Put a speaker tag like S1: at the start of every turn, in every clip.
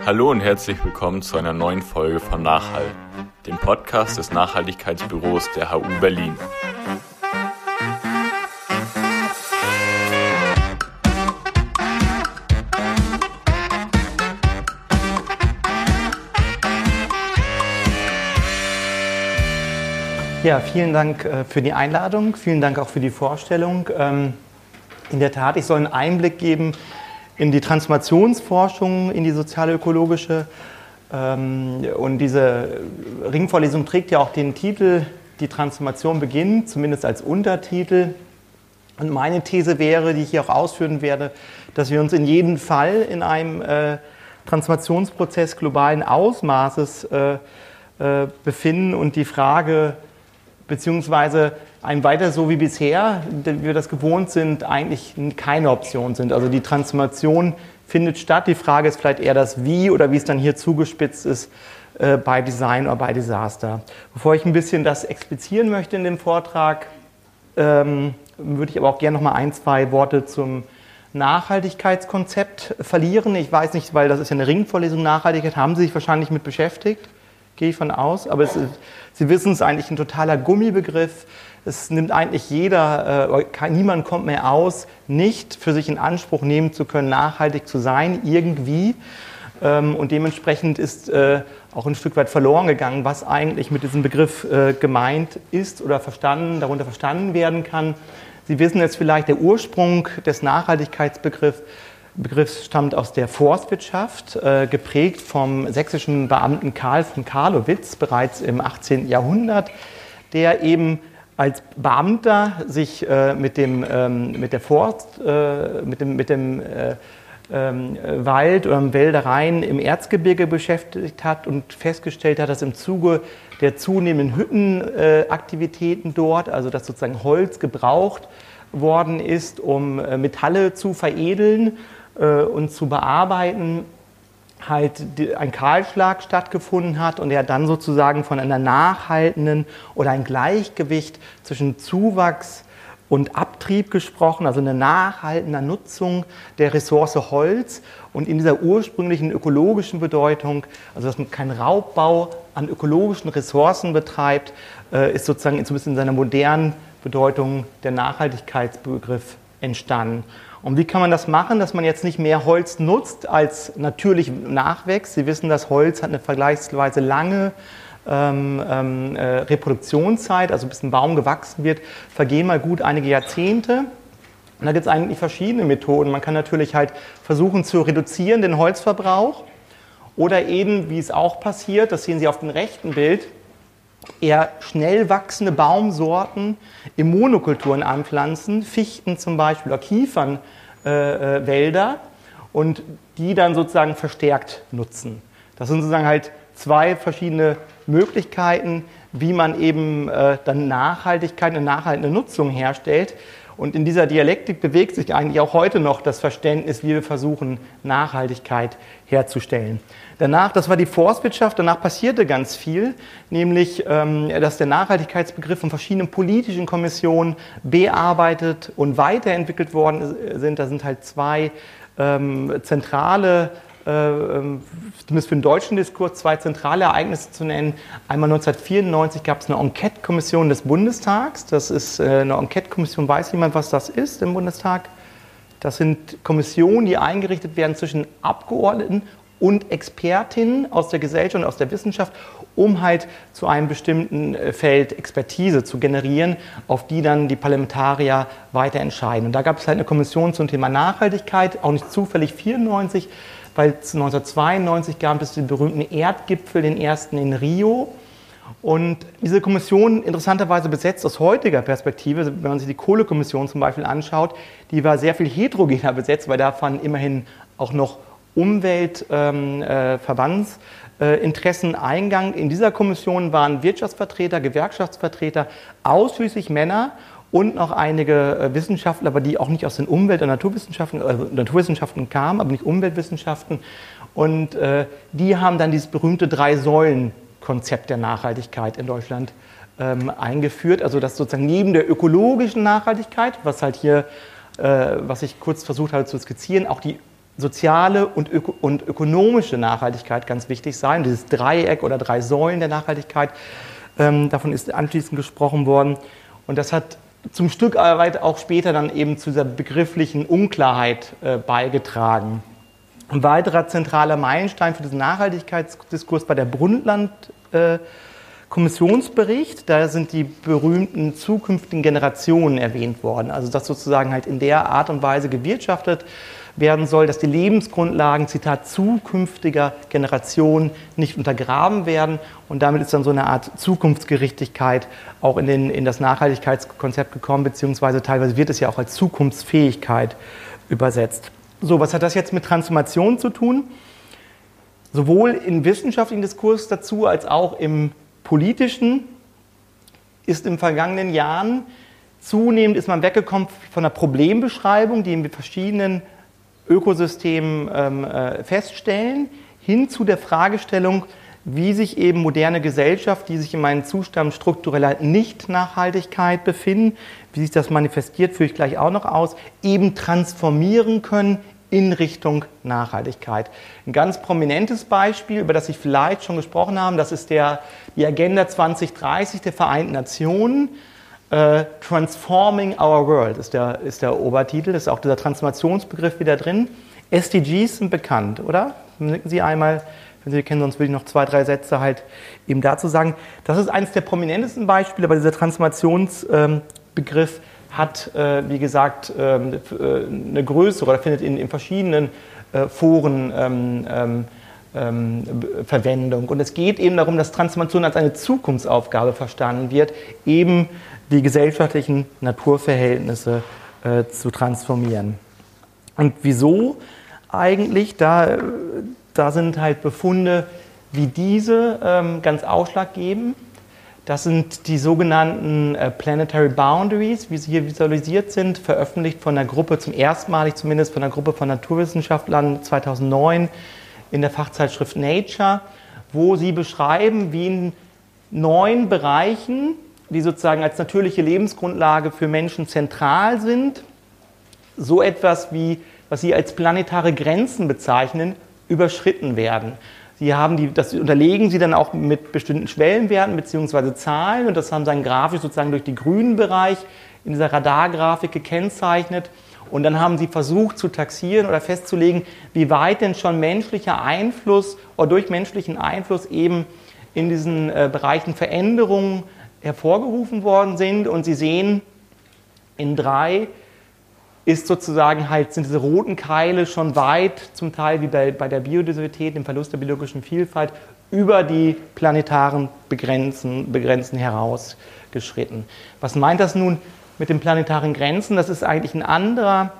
S1: Hallo und herzlich willkommen zu einer neuen Folge von Nachhall, dem Podcast des Nachhaltigkeitsbüros der HU Berlin.
S2: Ja, vielen Dank äh, für die Einladung, vielen Dank auch für die Vorstellung. Ähm, in der Tat, ich soll einen Einblick geben in die Transformationsforschung, in die sozialökologische. Ähm, und diese Ringvorlesung trägt ja auch den Titel Die Transformation beginnt, zumindest als Untertitel. Und meine These wäre, die ich hier auch ausführen werde, dass wir uns in jedem Fall in einem äh, Transformationsprozess globalen Ausmaßes äh, äh, befinden und die Frage, beziehungsweise ein weiter so wie bisher, wie wir das gewohnt sind, eigentlich keine Option sind. Also die Transformation findet statt. Die Frage ist vielleicht eher das Wie oder wie es dann hier zugespitzt ist äh, bei Design oder bei Disaster. Bevor ich ein bisschen das explizieren möchte in dem Vortrag, ähm, würde ich aber auch gerne noch mal ein, zwei Worte zum Nachhaltigkeitskonzept verlieren. Ich weiß nicht, weil das ist ja eine Ringvorlesung Nachhaltigkeit, haben Sie sich wahrscheinlich mit beschäftigt, gehe ich von aus. Aber ist, Sie wissen, es eigentlich ein totaler Gummibegriff. Es nimmt eigentlich jeder, äh, niemand kommt mehr aus, nicht für sich in Anspruch nehmen zu können, nachhaltig zu sein, irgendwie. Ähm, und dementsprechend ist äh, auch ein Stück weit verloren gegangen, was eigentlich mit diesem Begriff äh, gemeint ist oder verstanden, darunter verstanden werden kann. Sie wissen jetzt vielleicht, der Ursprung des Nachhaltigkeitsbegriffs Begriff stammt aus der Forstwirtschaft, äh, geprägt vom sächsischen Beamten Karl von Karlowitz bereits im 18. Jahrhundert, der eben als Beamter sich äh, mit, dem, ähm, mit der Forst, äh, mit dem, mit dem äh, ähm, Wald oder Wäldereien im Erzgebirge beschäftigt hat und festgestellt hat, dass im Zuge der zunehmenden Hüttenaktivitäten dort, also dass sozusagen Holz gebraucht worden ist, um äh, Metalle zu veredeln äh, und zu bearbeiten, halt ein Kahlschlag stattgefunden hat und er dann sozusagen von einer nachhaltenden oder ein Gleichgewicht zwischen Zuwachs und Abtrieb gesprochen, also eine nachhaltende Nutzung der Ressource Holz und in dieser ursprünglichen ökologischen Bedeutung, also dass man keinen Raubbau an ökologischen Ressourcen betreibt, äh, ist sozusagen zumindest in seiner modernen Bedeutung der Nachhaltigkeitsbegriff entstanden. Und wie kann man das machen, dass man jetzt nicht mehr Holz nutzt als natürlich nachwächst? Sie wissen, dass Holz hat eine vergleichsweise lange ähm, ähm, äh, Reproduktionszeit, also bis ein Baum gewachsen wird, vergehen mal gut einige Jahrzehnte. Und da gibt es eigentlich verschiedene Methoden. Man kann natürlich halt versuchen zu reduzieren den Holzverbrauch oder eben, wie es auch passiert, das sehen Sie auf dem rechten Bild, eher schnell wachsende Baumsorten in Monokulturen anpflanzen, Fichten zum Beispiel oder Kiefernwälder äh, äh und die dann sozusagen verstärkt nutzen. Das sind sozusagen halt zwei verschiedene Möglichkeiten, wie man eben äh, dann Nachhaltigkeit, eine nachhaltige Nutzung herstellt. Und in dieser Dialektik bewegt sich eigentlich auch heute noch das Verständnis, wie wir versuchen, Nachhaltigkeit herzustellen. Danach, das war die Forstwirtschaft, danach passierte ganz viel, nämlich, ähm, dass der Nachhaltigkeitsbegriff von verschiedenen politischen Kommissionen bearbeitet und weiterentwickelt worden sind. Da sind halt zwei ähm, zentrale äh, zumindest für den deutschen Diskurs, zwei zentrale Ereignisse zu nennen. Einmal 1994 gab es eine Enquete-Kommission des Bundestags. Das ist äh, eine Enquete-Kommission, weiß jemand, was das ist im Bundestag? Das sind Kommissionen, die eingerichtet werden zwischen Abgeordneten und Expertinnen aus der Gesellschaft und aus der Wissenschaft, um halt zu einem bestimmten äh, Feld Expertise zu generieren, auf die dann die Parlamentarier weiter entscheiden. Und da gab es halt eine Kommission zum Thema Nachhaltigkeit, auch nicht zufällig 94, weil 1992 gab es den berühmten Erdgipfel, den ersten in Rio. Und diese Kommission, interessanterweise besetzt aus heutiger Perspektive, wenn man sich die Kohlekommission zum Beispiel anschaut, die war sehr viel heterogener besetzt, weil da fanden immerhin auch noch Umweltverbandsinteressen ähm, äh, Eingang. In dieser Kommission waren Wirtschaftsvertreter, Gewerkschaftsvertreter, ausschließlich Männer und noch einige äh, Wissenschaftler, aber die auch nicht aus den Umwelt- und Naturwissenschaften, äh, Naturwissenschaften kamen, aber nicht Umweltwissenschaften. Und äh, die haben dann dieses berühmte Drei-Säulen-Konzept der Nachhaltigkeit in Deutschland ähm, eingeführt. Also dass sozusagen neben der ökologischen Nachhaltigkeit, was halt hier, äh, was ich kurz versucht habe zu skizzieren, auch die soziale und, öko und ökonomische Nachhaltigkeit ganz wichtig sein. Dieses Dreieck oder drei Säulen der Nachhaltigkeit, ähm, davon ist anschließend gesprochen worden. Und das hat zum Stück weit auch später dann eben zu dieser begrifflichen Unklarheit äh, beigetragen. Ein weiterer zentraler Meilenstein für diesen Nachhaltigkeitsdiskurs war der Brundtland äh, Kommissionsbericht. Da sind die berühmten zukünftigen Generationen erwähnt worden. Also dass sozusagen halt in der Art und Weise gewirtschaftet werden soll, dass die Lebensgrundlagen, Zitat, zukünftiger Generationen nicht untergraben werden. Und damit ist dann so eine Art Zukunftsgerichtigkeit auch in, den, in das Nachhaltigkeitskonzept gekommen, beziehungsweise teilweise wird es ja auch als Zukunftsfähigkeit übersetzt. So, was hat das jetzt mit Transformation zu tun? Sowohl im wissenschaftlichen Diskurs dazu als auch im politischen ist in vergangenen Jahren zunehmend ist man weggekommen von der Problembeschreibung, die in verschiedenen Ökosystemen ähm, äh, feststellen, hin zu der Fragestellung, wie sich eben moderne Gesellschaft, die sich in einem Zustand struktureller Nicht-Nachhaltigkeit befinden, wie sich das manifestiert, führe ich gleich auch noch aus, eben transformieren können in Richtung Nachhaltigkeit. Ein ganz prominentes Beispiel, über das ich vielleicht schon gesprochen habe, das ist der, die Agenda 2030 der Vereinten Nationen. Uh, Transforming Our World ist der, ist der Obertitel, ist auch dieser Transformationsbegriff wieder drin. SDGs sind bekannt, oder? Nicken Sie einmal, wenn Sie kennen, sonst will ich noch zwei, drei Sätze halt eben dazu sagen. Das ist eines der prominentesten Beispiele, aber dieser Transformationsbegriff hat, äh, wie gesagt, ähm, äh, eine größere oder findet in, in verschiedenen äh, Foren ähm, ähm, ähm, Verwendung. Und es geht eben darum, dass Transformation als eine Zukunftsaufgabe verstanden wird, eben die gesellschaftlichen Naturverhältnisse äh, zu transformieren. Und wieso eigentlich? Da, da sind halt Befunde wie diese ähm, ganz ausschlaggebend. Das sind die sogenannten äh, Planetary Boundaries, wie sie hier visualisiert sind, veröffentlicht von einer Gruppe, zum ersten Mal zumindest von einer Gruppe von Naturwissenschaftlern 2009 in der Fachzeitschrift Nature, wo sie beschreiben, wie in neun Bereichen, die sozusagen als natürliche Lebensgrundlage für Menschen zentral sind, so etwas wie, was sie als planetare Grenzen bezeichnen, überschritten werden. Sie haben die, das unterlegen Sie dann auch mit bestimmten Schwellenwerten bzw. Zahlen und das haben Sie dann grafisch sozusagen durch den grünen Bereich in dieser Radargrafik gekennzeichnet. Und dann haben Sie versucht zu taxieren oder festzulegen, wie weit denn schon menschlicher Einfluss oder durch menschlichen Einfluss eben in diesen äh, Bereichen Veränderungen hervorgerufen worden sind. Und Sie sehen in drei ist sozusagen halt, sind diese roten Keile schon weit, zum Teil wie bei, bei der Biodiversität, dem Verlust der biologischen Vielfalt, über die planetaren Begrenzen, Begrenzen herausgeschritten. Was meint das nun mit den planetaren Grenzen? Das ist eigentlich ein anderer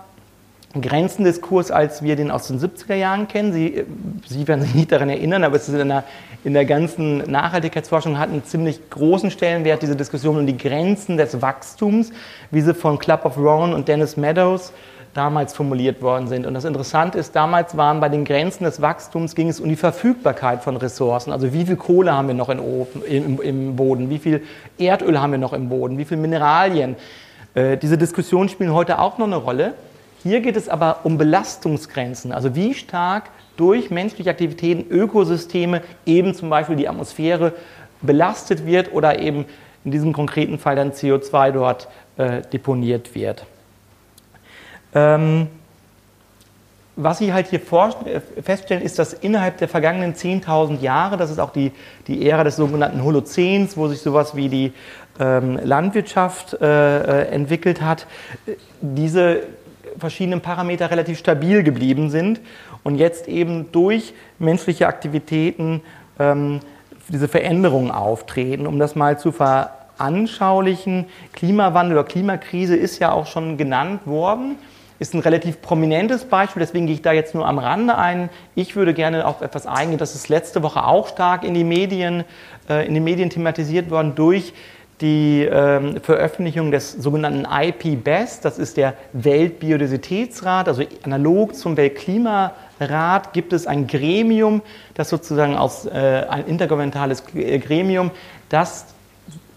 S2: Grenzendiskurs, als wir den aus den 70er Jahren kennen. Sie, Sie werden sich nicht daran erinnern, aber es ist in der, in der ganzen Nachhaltigkeitsforschung hat einen ziemlich großen Stellenwert, diese Diskussion um die Grenzen des Wachstums, wie sie von Club of Rome und Dennis Meadows damals formuliert worden sind. Und das Interessante ist, damals waren bei den Grenzen des Wachstums ging es um die Verfügbarkeit von Ressourcen. Also wie viel Kohle haben wir noch Ofen, im, im, Boden, wie viel Erdöl haben wir noch im Boden, wie viel Mineralien. Äh, diese Diskussionen spielen heute auch noch eine Rolle. Hier geht es aber um Belastungsgrenzen, also wie stark durch menschliche Aktivitäten Ökosysteme, eben zum Beispiel die Atmosphäre, belastet wird oder eben in diesem konkreten Fall dann CO2 dort äh, deponiert wird. Ähm, was Sie halt hier äh, feststellen, ist, dass innerhalb der vergangenen 10.000 Jahre, das ist auch die, die Ära des sogenannten Holozäns, wo sich sowas wie die ähm, Landwirtschaft äh, äh entwickelt hat, diese verschiedenen Parameter relativ stabil geblieben sind und jetzt eben durch menschliche Aktivitäten ähm, diese Veränderungen auftreten. Um das mal zu veranschaulichen, Klimawandel oder Klimakrise ist ja auch schon genannt worden ist ein relativ prominentes Beispiel, deswegen gehe ich da jetzt nur am Rande ein. Ich würde gerne auf etwas eingehen, das ist letzte Woche auch stark in die Medien, äh, in den Medien thematisiert worden durch die ähm, Veröffentlichung des sogenannten IP-BEST, das ist der Weltbiodiversitätsrat, also analog zum Weltklimarat gibt es ein Gremium, das sozusagen aus äh, ein intergouvernementales Gremium, das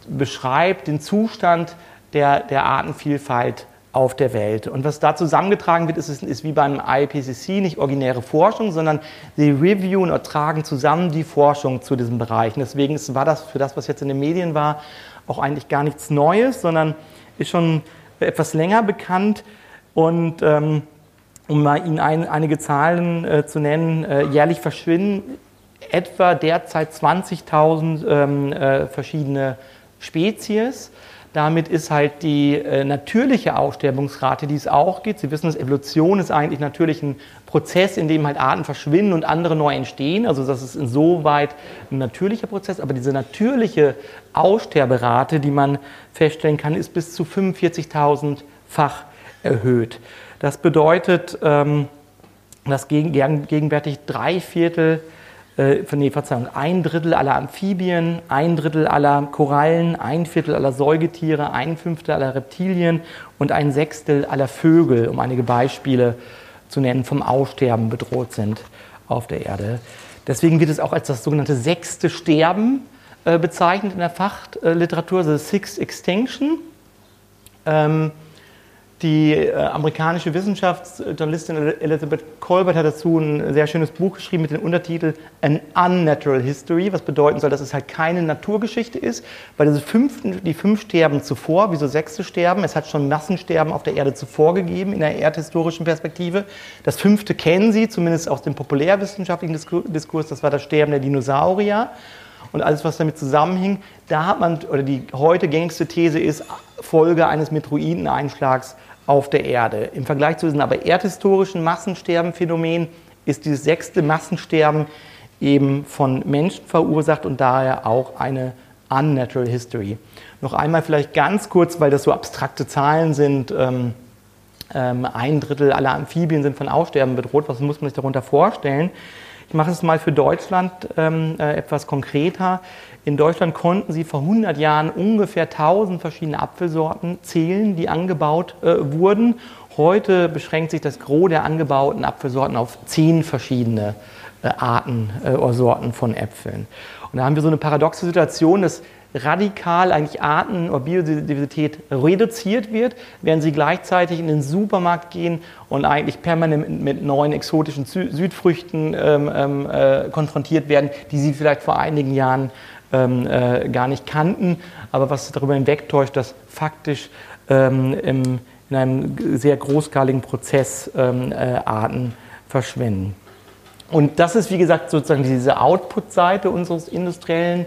S2: beschreibt den Zustand der, der Artenvielfalt auf der Welt. Und was da zusammengetragen wird, ist, ist wie beim IPCC nicht originäre Forschung, sondern sie reviewen oder tragen zusammen die Forschung zu diesem Bereich. Und deswegen war das für das, was jetzt in den Medien war, auch eigentlich gar nichts Neues, sondern ist schon etwas länger bekannt. Und ähm, um mal Ihnen ein, einige Zahlen äh, zu nennen, äh, jährlich verschwinden etwa derzeit 20.000 ähm, äh, verschiedene Spezies. Damit ist halt die äh, natürliche Aussterbungsrate, die es auch gibt. Sie wissen, dass Evolution ist eigentlich natürlich ein Prozess, in dem halt Arten verschwinden und andere neu entstehen. Also das ist insoweit ein natürlicher Prozess. Aber diese natürliche Aussterberate, die man feststellen kann, ist bis zu 45.000-fach erhöht. Das bedeutet, ähm, dass gegenwärtig drei Viertel äh, nee, Verzeihung, ein Drittel aller Amphibien, ein Drittel aller Korallen, ein Viertel aller Säugetiere, ein Fünftel aller Reptilien und ein Sechstel aller Vögel, um einige Beispiele zu nennen, vom Aussterben bedroht sind auf der Erde. Deswegen wird es auch als das sogenannte sechste Sterben äh, bezeichnet in der Fachliteratur, also Sixth Extinction. Ähm, die äh, amerikanische Wissenschaftsjournalistin Elizabeth Colbert hat dazu ein sehr schönes Buch geschrieben mit dem Untertitel An Unnatural History, was bedeuten soll, dass es halt keine Naturgeschichte ist, weil diese fünften, die fünf sterben zuvor, wieso sechste sterben. Es hat schon Massensterben auf der Erde zuvor gegeben in der erdhistorischen Perspektive. Das fünfte kennen Sie, zumindest aus dem populärwissenschaftlichen Diskurs, das war das Sterben der Dinosaurier und alles, was damit zusammenhing. Da hat man, oder die heute gängigste These ist, Folge eines Meteoriteneinschlags auf der Erde. Im Vergleich zu diesem aber erdhistorischen Massensterbenphänomen ist dieses sechste Massensterben eben von Menschen verursacht und daher auch eine unnatural history. Noch einmal vielleicht ganz kurz, weil das so abstrakte Zahlen sind. Ähm, ähm, ein Drittel aller Amphibien sind von Aussterben bedroht. Was muss man sich darunter vorstellen? Ich mache es mal für Deutschland ähm, äh, etwas konkreter. In Deutschland konnten sie vor 100 Jahren ungefähr 1000 verschiedene Apfelsorten zählen, die angebaut äh, wurden. Heute beschränkt sich das Gros der angebauten Apfelsorten auf 10 verschiedene äh, Arten äh, oder Sorten von Äpfeln. Und da haben wir so eine paradoxe Situation, dass radikal eigentlich Arten- oder Biodiversität reduziert wird, während sie gleichzeitig in den Supermarkt gehen und eigentlich permanent mit neuen exotischen Südfrüchten ähm, ähm, äh, konfrontiert werden, die sie vielleicht vor einigen Jahren ähm, äh, gar nicht kannten, aber was darüber hinwegtäuscht, dass faktisch ähm, im, in einem sehr großskaligen Prozess ähm, äh, Arten verschwinden. Und das ist, wie gesagt, sozusagen diese Output-Seite unseres industriellen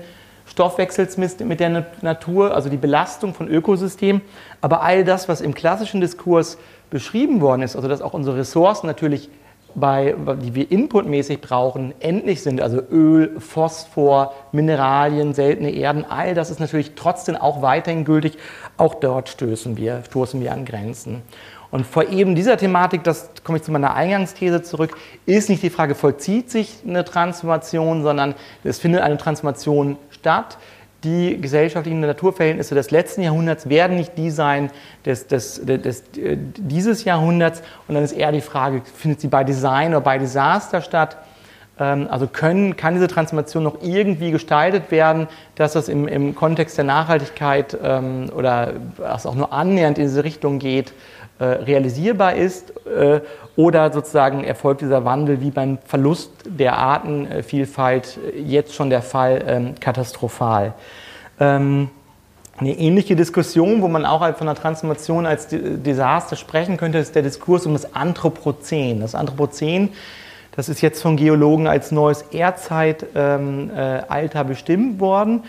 S2: Stoffwechsels mit der Natur, also die Belastung von Ökosystemen. Aber all das, was im klassischen Diskurs beschrieben worden ist, also dass auch unsere Ressourcen natürlich, bei, die wir inputmäßig brauchen, endlich sind, also Öl, Phosphor, Mineralien, seltene Erden, all das ist natürlich trotzdem auch weiterhin gültig. Auch dort stoßen wir, stoßen wir an Grenzen. Und vor eben dieser Thematik, das komme ich zu meiner Eingangsthese zurück, ist nicht die Frage, vollzieht sich eine Transformation, sondern es findet eine Transformation statt. Die gesellschaftlichen Naturverhältnisse des letzten Jahrhunderts werden nicht die sein des, des, des, des, dieses Jahrhunderts. Und dann ist eher die Frage, findet sie bei Design oder bei Desaster statt? Ähm, also können, kann diese Transformation noch irgendwie gestaltet werden, dass das im, im Kontext der Nachhaltigkeit ähm, oder auch nur annähernd in diese Richtung geht, äh, realisierbar ist äh, oder sozusagen erfolgt dieser Wandel wie beim Verlust der Artenvielfalt jetzt schon der Fall ähm, katastrophal. Ähm, eine ähnliche Diskussion, wo man auch von der Transformation als Desaster sprechen könnte, ist der Diskurs um das Anthropozän. Das Anthropozän, das ist jetzt von Geologen als neues Erdzeitalter äh, bestimmt worden.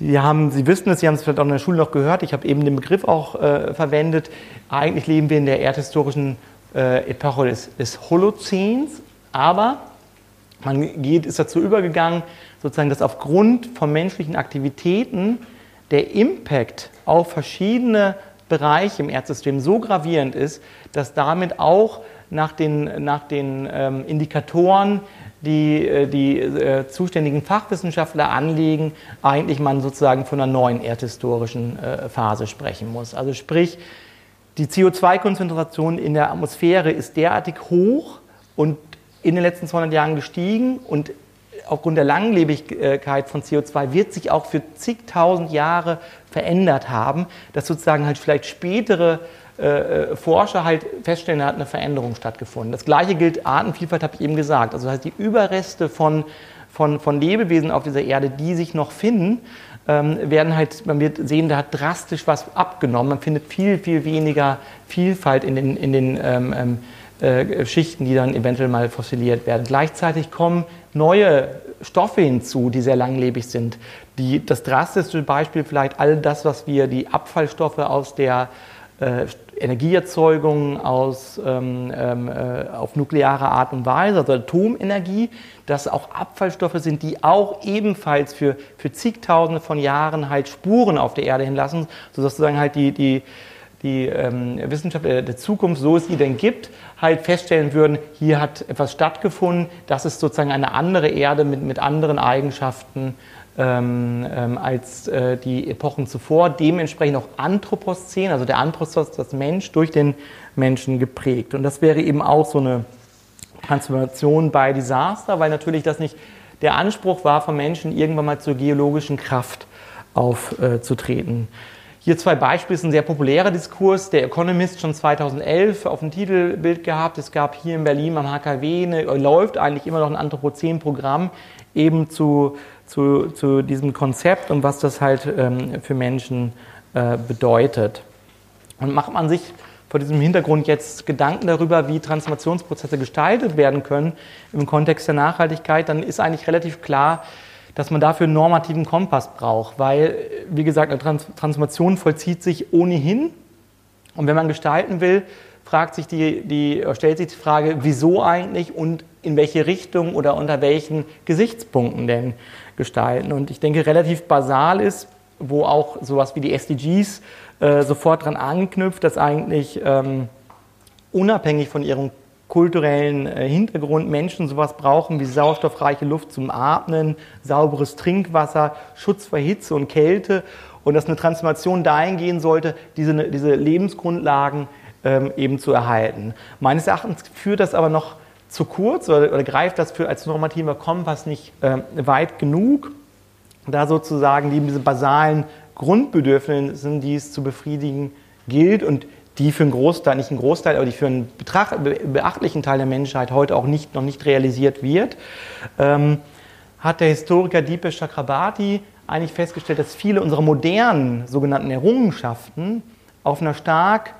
S2: Sie, haben, Sie wissen es, Sie haben es vielleicht auch in der Schule noch gehört, ich habe eben den Begriff auch äh, verwendet. Eigentlich leben wir in der erdhistorischen äh, Epoche des, des Holozäns, aber man geht, ist dazu übergegangen, sozusagen, dass aufgrund von menschlichen Aktivitäten der Impact auf verschiedene Bereiche im Erdsystem so gravierend ist, dass damit auch nach den, nach den ähm, Indikatoren die äh, die äh, zuständigen Fachwissenschaftler anlegen, eigentlich man sozusagen von einer neuen erdhistorischen äh, Phase sprechen muss. Also sprich, die CO2-Konzentration in der Atmosphäre ist derartig hoch und in den letzten 200 Jahren gestiegen und aufgrund der Langlebigkeit von CO2 wird sich auch für zigtausend Jahre verändert haben, dass sozusagen halt vielleicht spätere äh, Forscher halt feststellen, da hat eine Veränderung stattgefunden. Das gleiche gilt Artenvielfalt, habe ich eben gesagt. Also das heißt, die Überreste von, von, von Lebewesen auf dieser Erde, die sich noch finden, ähm, werden halt, man wird sehen, da hat drastisch was abgenommen. Man findet viel, viel weniger Vielfalt in den, in den ähm, ähm äh, Schichten, die dann eventuell mal fossiliert werden. Gleichzeitig kommen neue Stoffe hinzu, die sehr langlebig sind. Die, das drastischste Beispiel vielleicht all das, was wir, die Abfallstoffe aus der äh, Energieerzeugung aus, ähm, ähm, äh, auf nukleare Art und Weise, also Atomenergie, dass auch Abfallstoffe sind, die auch ebenfalls für, für zigtausende von Jahren halt Spuren auf der Erde hinlassen, sodass sozusagen halt die, die, die ähm, Wissenschaft der Zukunft, so es sie denn gibt, halt feststellen würden, hier hat etwas stattgefunden, das ist sozusagen eine andere Erde mit, mit anderen Eigenschaften ähm, ähm, als äh, die Epochen zuvor, dementsprechend auch Anthropozän, also der Anthropos, das Mensch, durch den Menschen geprägt. Und das wäre eben auch so eine Transformation bei Desaster, weil natürlich das nicht der Anspruch war von Menschen, irgendwann mal zur geologischen Kraft aufzutreten. Hier zwei Beispiele, das ist ein sehr populärer Diskurs, der Economist schon 2011 auf dem Titelbild gehabt. Es gab hier in Berlin am HKW, eine, läuft eigentlich immer noch ein Anthropozän-Programm, eben zu zu, zu diesem Konzept und was das halt ähm, für Menschen äh, bedeutet. Und macht man sich vor diesem Hintergrund jetzt Gedanken darüber, wie Transformationsprozesse gestaltet werden können im Kontext der Nachhaltigkeit, dann ist eigentlich relativ klar, dass man dafür einen normativen Kompass braucht, weil, wie gesagt, eine Trans Transformation vollzieht sich ohnehin. Und wenn man gestalten will, fragt sich die, die, stellt sich die Frage, wieso eigentlich und in welche Richtung oder unter welchen Gesichtspunkten denn gestalten. Und ich denke, relativ basal ist, wo auch sowas wie die SDGs äh, sofort dran anknüpft, dass eigentlich ähm, unabhängig von ihrem kulturellen äh, Hintergrund Menschen sowas brauchen wie sauerstoffreiche Luft zum Atmen, sauberes Trinkwasser, Schutz vor Hitze und Kälte und dass eine Transformation dahin gehen sollte, diese, diese Lebensgrundlagen ähm, eben zu erhalten. Meines Erachtens führt das aber noch zu kurz oder, oder greift das für als normativer Kompass nicht äh, weit genug, da sozusagen neben diese basalen Grundbedürfnisse, die es zu befriedigen gilt und die für einen Großteil, nicht einen Großteil, aber die für einen betracht, beachtlichen Teil der Menschheit heute auch nicht, noch nicht realisiert wird, ähm, hat der Historiker Deepesh Chakrabarti eigentlich festgestellt, dass viele unserer modernen sogenannten Errungenschaften auf einer stark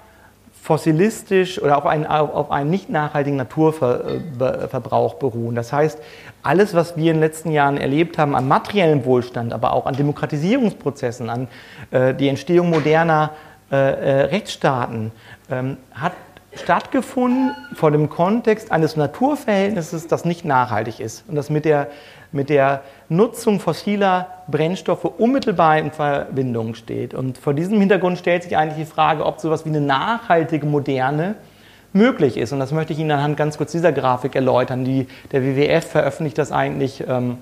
S2: fossilistisch oder auf einen, auf einen nicht nachhaltigen Naturverbrauch beruhen. Das heißt, alles, was wir in den letzten Jahren erlebt haben an materiellem Wohlstand, aber auch an Demokratisierungsprozessen, an äh, die Entstehung moderner äh, äh, Rechtsstaaten, ähm, hat stattgefunden vor dem Kontext eines Naturverhältnisses, das nicht nachhaltig ist und das mit der mit der Nutzung fossiler Brennstoffe unmittelbar in Verbindung steht. Und vor diesem Hintergrund stellt sich eigentlich die Frage, ob so etwas wie eine nachhaltige Moderne möglich ist. Und das möchte ich Ihnen anhand ganz kurz dieser Grafik erläutern. Die, der WWF veröffentlicht das eigentlich ähm,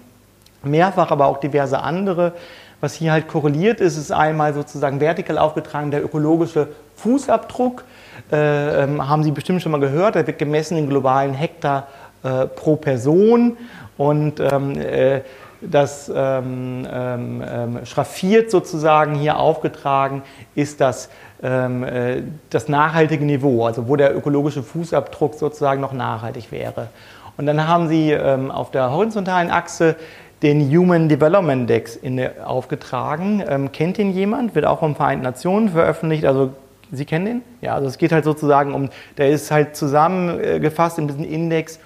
S2: mehrfach, aber auch diverse andere. Was hier halt korreliert ist, ist einmal sozusagen vertikal aufgetragen der ökologische Fußabdruck. Äh, ähm, haben Sie bestimmt schon mal gehört, der wird gemessen in globalen Hektar äh, pro Person. Und ähm, äh, das ähm, ähm, ähm, schraffiert sozusagen hier aufgetragen ist das, ähm, äh, das nachhaltige Niveau, also wo der ökologische Fußabdruck sozusagen noch nachhaltig wäre. Und dann haben Sie ähm, auf der horizontalen Achse den Human Development Index in, aufgetragen. Ähm, kennt den jemand? Wird auch vom Vereinten Nationen veröffentlicht. Also Sie kennen den? Ja, also es geht halt sozusagen um, der ist halt zusammengefasst in diesem Index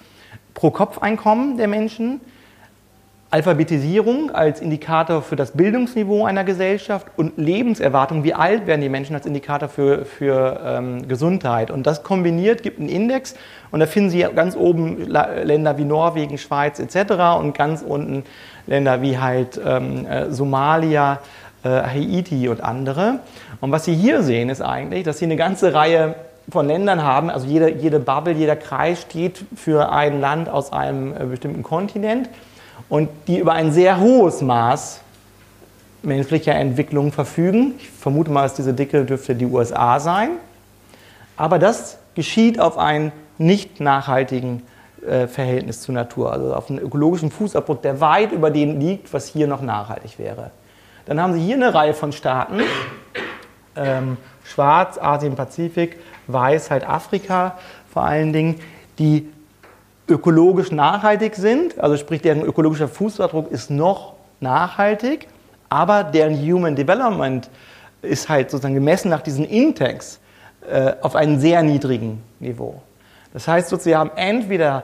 S2: Pro-Kopf-Einkommen der Menschen, Alphabetisierung als Indikator für das Bildungsniveau einer Gesellschaft und Lebenserwartung, wie alt werden die Menschen als Indikator für, für ähm, Gesundheit. Und das kombiniert gibt einen Index und da finden Sie ganz oben Länder wie Norwegen, Schweiz etc. und ganz unten Länder wie halt ähm, äh, Somalia, äh, Haiti und andere. Und was Sie hier sehen, ist eigentlich, dass Sie eine ganze Reihe von Ländern haben, also jede, jede Bubble, jeder Kreis steht für ein Land aus einem äh, bestimmten Kontinent und die über ein sehr hohes Maß menschlicher Entwicklung verfügen. Ich vermute mal, dass diese Dicke dürfte die USA sein. Aber das geschieht auf einen nicht nachhaltigen äh, Verhältnis zur Natur, also auf einen ökologischen Fußabdruck, der weit über dem liegt, was hier noch nachhaltig wäre. Dann haben Sie hier eine Reihe von Staaten, ähm, schwarz Asien, Pazifik, weiß halt Afrika vor allen Dingen, die ökologisch nachhaltig sind, also sprich deren ökologischer Fußabdruck ist noch nachhaltig, aber deren Human Development ist halt sozusagen gemessen nach diesen Index äh, auf einem sehr niedrigen Niveau. Das heißt wir haben entweder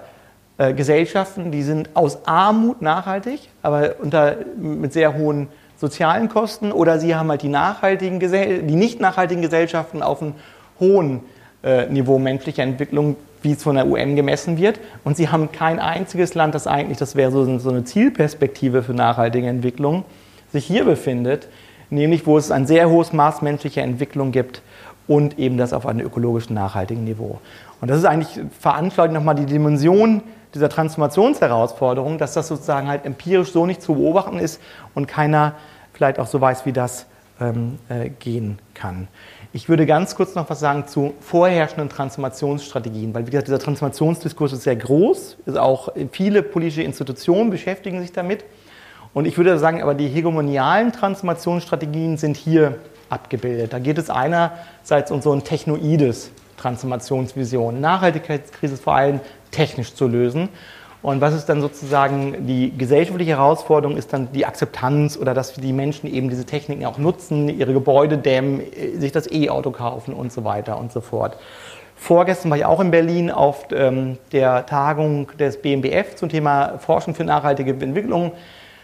S2: äh, Gesellschaften, die sind aus Armut nachhaltig, aber unter, mit sehr hohen sozialen Kosten, oder sie haben halt die, nachhaltigen die nicht nachhaltigen Gesellschaften auf einem hohen äh, Niveau menschlicher Entwicklung, wie es von der UN gemessen wird. Und sie haben kein einziges Land, das eigentlich, das wäre so, so eine Zielperspektive für nachhaltige Entwicklung, sich hier befindet, nämlich wo es ein sehr hohes Maß menschlicher Entwicklung gibt und eben das auf einem ökologischen nachhaltigen Niveau. Und das ist eigentlich veranschaulicht nochmal die Dimension dieser Transformationsherausforderung, dass das sozusagen halt empirisch so nicht zu beobachten ist und keiner vielleicht auch so weiß, wie das ähm, äh, gehen kann. Ich würde ganz kurz noch was sagen zu vorherrschenden Transformationsstrategien, weil wie gesagt, dieser Transformationsdiskurs ist sehr groß, ist auch viele politische Institutionen beschäftigen sich damit. Und ich würde sagen, aber die hegemonialen Transformationsstrategien sind hier abgebildet. Da geht es einerseits um so ein technoides Transformationsvision. Nachhaltigkeitskrise vor allem technisch zu lösen. Und was ist dann sozusagen die gesellschaftliche Herausforderung, ist dann die Akzeptanz oder dass die Menschen eben diese Techniken auch nutzen, ihre Gebäude dämmen, sich das E-Auto kaufen und so weiter und so fort. Vorgestern war ich auch in Berlin auf ähm, der Tagung des BMBF zum Thema Forschung für nachhaltige Entwicklung.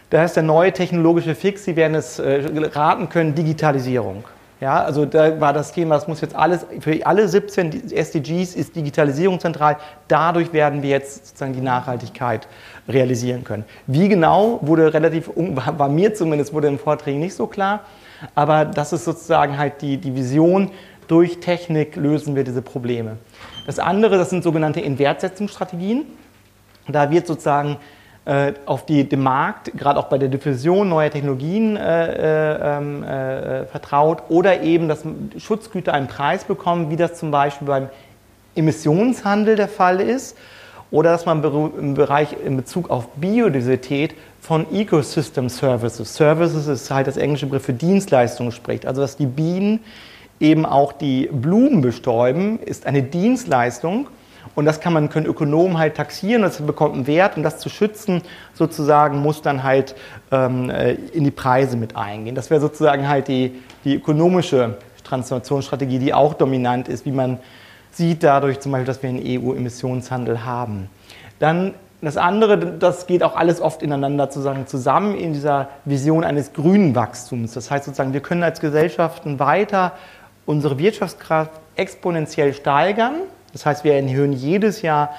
S2: Da ist der neue technologische Fix, Sie werden es äh, raten können, Digitalisierung. Ja, also da war das Thema, das muss jetzt alles, für alle 17 SDGs ist Digitalisierung zentral. Dadurch werden wir jetzt sozusagen die Nachhaltigkeit realisieren können. Wie genau, wurde relativ, war mir zumindest, wurde im Vorträgen nicht so klar. Aber das ist sozusagen halt die, die Vision, durch Technik lösen wir diese Probleme. Das andere, das sind sogenannte Inwertsetzungsstrategien. Da wird sozusagen auf die, dem Markt, gerade auch bei der Diffusion neuer Technologien äh, äh, ähm, äh, vertraut oder eben, dass Schutzgüter einen Preis bekommen, wie das zum Beispiel beim Emissionshandel der Fall ist oder dass man im Bereich in Bezug auf Biodiversität von Ecosystem Services, Services ist halt das englische Begriff für Dienstleistungen spricht, also dass die Bienen eben auch die Blumen bestäuben, ist eine Dienstleistung und das kann man, können Ökonomen halt taxieren, das bekommt einen Wert und das zu schützen sozusagen muss dann halt ähm, äh, in die Preise mit eingehen. Das wäre sozusagen halt die, die ökonomische Transformationsstrategie, die auch dominant ist, wie man sieht dadurch zum Beispiel, dass wir einen EU-Emissionshandel haben. Dann das andere, das geht auch alles oft ineinander zusammen in dieser Vision eines grünen Wachstums. Das heißt sozusagen, wir können als Gesellschaften weiter unsere Wirtschaftskraft exponentiell steigern, das heißt, wir erhöhen jedes Jahr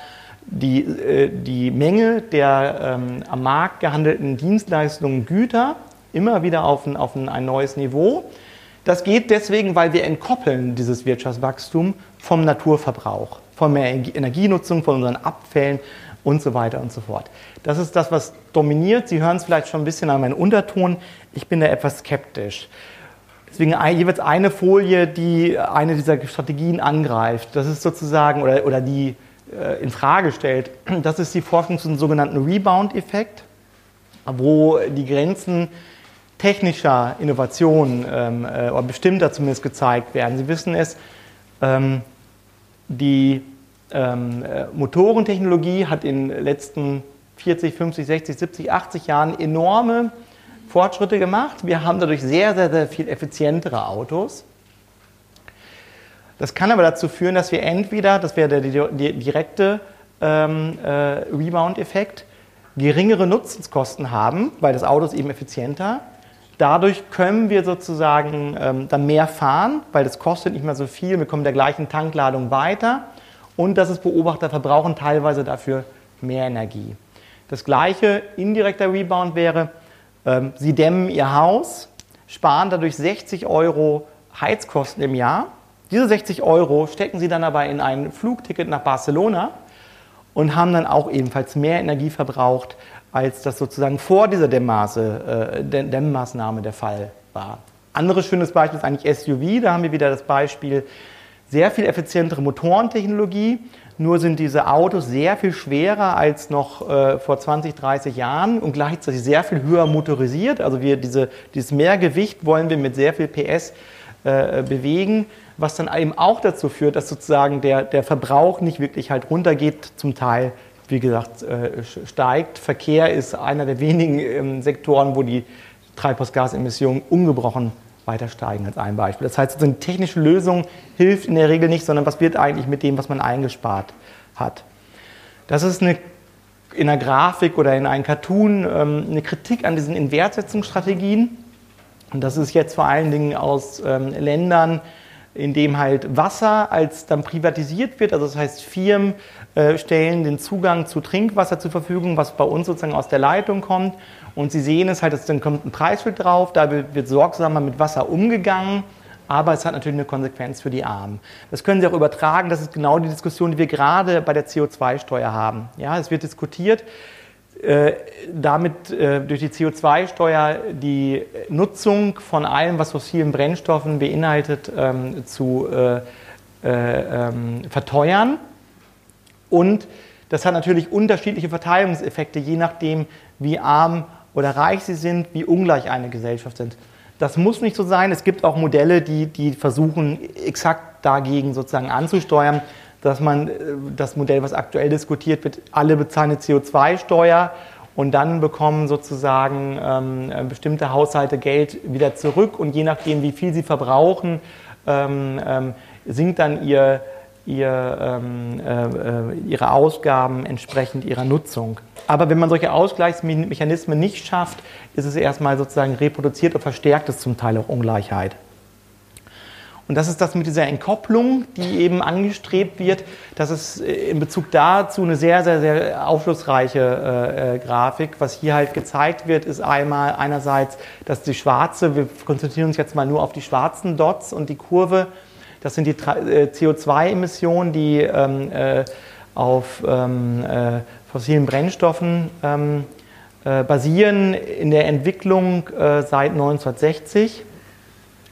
S2: die, äh, die Menge der ähm, am Markt gehandelten Dienstleistungen, Güter immer wieder auf ein, auf ein, neues Niveau. Das geht deswegen, weil wir entkoppeln dieses Wirtschaftswachstum vom Naturverbrauch, von mehr Energienutzung, von unseren Abfällen und so weiter und so fort. Das ist das, was dominiert. Sie hören es vielleicht schon ein bisschen an meinem Unterton. Ich bin da etwas skeptisch. Deswegen jeweils eine Folie, die eine dieser Strategien angreift. Das ist sozusagen, oder, oder die äh, in Frage stellt, das ist die Forschung zum sogenannten Rebound-Effekt, wo die Grenzen technischer Innovationen ähm, äh, oder bestimmter zumindest gezeigt werden. Sie wissen es, ähm, die ähm, äh, Motorentechnologie hat in den letzten 40, 50, 60, 70, 80 Jahren enorme Fortschritte gemacht. Wir haben dadurch sehr, sehr, sehr viel effizientere Autos. Das kann aber dazu führen, dass wir entweder, das wäre der direkte ähm, äh, Rebound-Effekt, geringere Nutzungskosten haben, weil das Auto ist eben effizienter. Dadurch können wir sozusagen ähm, dann mehr fahren, weil das kostet nicht mehr so viel, wir kommen der gleichen Tankladung weiter und das ist Beobachter verbrauchen teilweise dafür mehr Energie. Das gleiche indirekter Rebound wäre, sie dämmen ihr Haus, sparen dadurch 60 Euro Heizkosten im Jahr. Diese 60 Euro stecken sie dann aber in ein Flugticket nach Barcelona und haben dann auch ebenfalls mehr Energie verbraucht, als das sozusagen vor dieser Dämmmaße, äh, Dämmmaßnahme der Fall war. Anderes schönes Beispiel ist eigentlich SUV. Da haben wir wieder das Beispiel sehr viel effizientere Motorentechnologie. Nur sind diese Autos sehr viel schwerer als noch äh, vor 20, 30 Jahren und gleichzeitig sehr viel höher motorisiert. Also wir diese, dieses Mehrgewicht wollen wir mit sehr viel PS äh, bewegen. was dann eben auch dazu führt, dass sozusagen der, der Verbrauch nicht wirklich halt runtergeht, zum Teil, wie gesagt, äh, steigt. Verkehr ist einer der wenigen ähm, Sektoren, wo die Treibhausgasemissionen ungebrochen weiter steigen, als ein Beispiel. Das heißt, eine technische Lösung hilft in der Regel nicht, sondern was wird eigentlich mit dem, was man eingespart hat. Das ist eine, in einer Grafik oder in einem Cartoon ähm, eine Kritik an diesen Inwertsetzungsstrategien. Und das ist jetzt vor allen Dingen aus ähm, Ländern, in dem halt Wasser als dann privatisiert wird. Also das heißt, Firmen äh, stellen den Zugang zu Trinkwasser zur Verfügung, was bei uns sozusagen aus der Leitung kommt. Und Sie sehen es halt, dass dann kommt ein Preisschild drauf, da wird, sorgsamer mit Wasser umgegangen. Aber es hat natürlich eine Konsequenz für die Armen. Das können Sie auch übertragen. Das ist genau die Diskussion, die wir gerade bei der CO2-Steuer haben. Ja, es wird diskutiert, damit äh, durch die CO2-Steuer die Nutzung von allem, was fossilen Brennstoffen beinhaltet, ähm, zu äh, ähm, verteuern. Und das hat natürlich unterschiedliche Verteilungseffekte, je nachdem, wie arm oder reich sie sind, wie ungleich eine Gesellschaft sind. Das muss nicht so sein. Es gibt auch Modelle, die, die versuchen, exakt dagegen sozusagen anzusteuern dass man äh, das Modell, was aktuell diskutiert wird, alle bezahlen eine CO2-Steuer und dann bekommen sozusagen ähm, äh, bestimmte Haushalte Geld wieder zurück und je nachdem, wie viel sie verbrauchen, ähm, ähm, sinkt dann ihr, ihr, ähm, äh, äh, ihre Ausgaben entsprechend ihrer Nutzung. Aber wenn man solche Ausgleichsmechanismen nicht schafft, ist es erstmal sozusagen reproduziert und verstärkt es zum Teil auch Ungleichheit. Und das ist das mit dieser Entkopplung, die eben angestrebt wird. Das ist äh, in Bezug dazu eine sehr, sehr, sehr aufschlussreiche äh, äh, Grafik. Was hier halt gezeigt wird, ist einmal einerseits, dass die schwarze, wir konzentrieren uns jetzt mal nur auf die schwarzen Dots und die Kurve, das sind die äh, CO2-Emissionen, die ähm, äh, auf ähm, äh, fossilen Brennstoffen ähm, basieren in der Entwicklung seit 1960.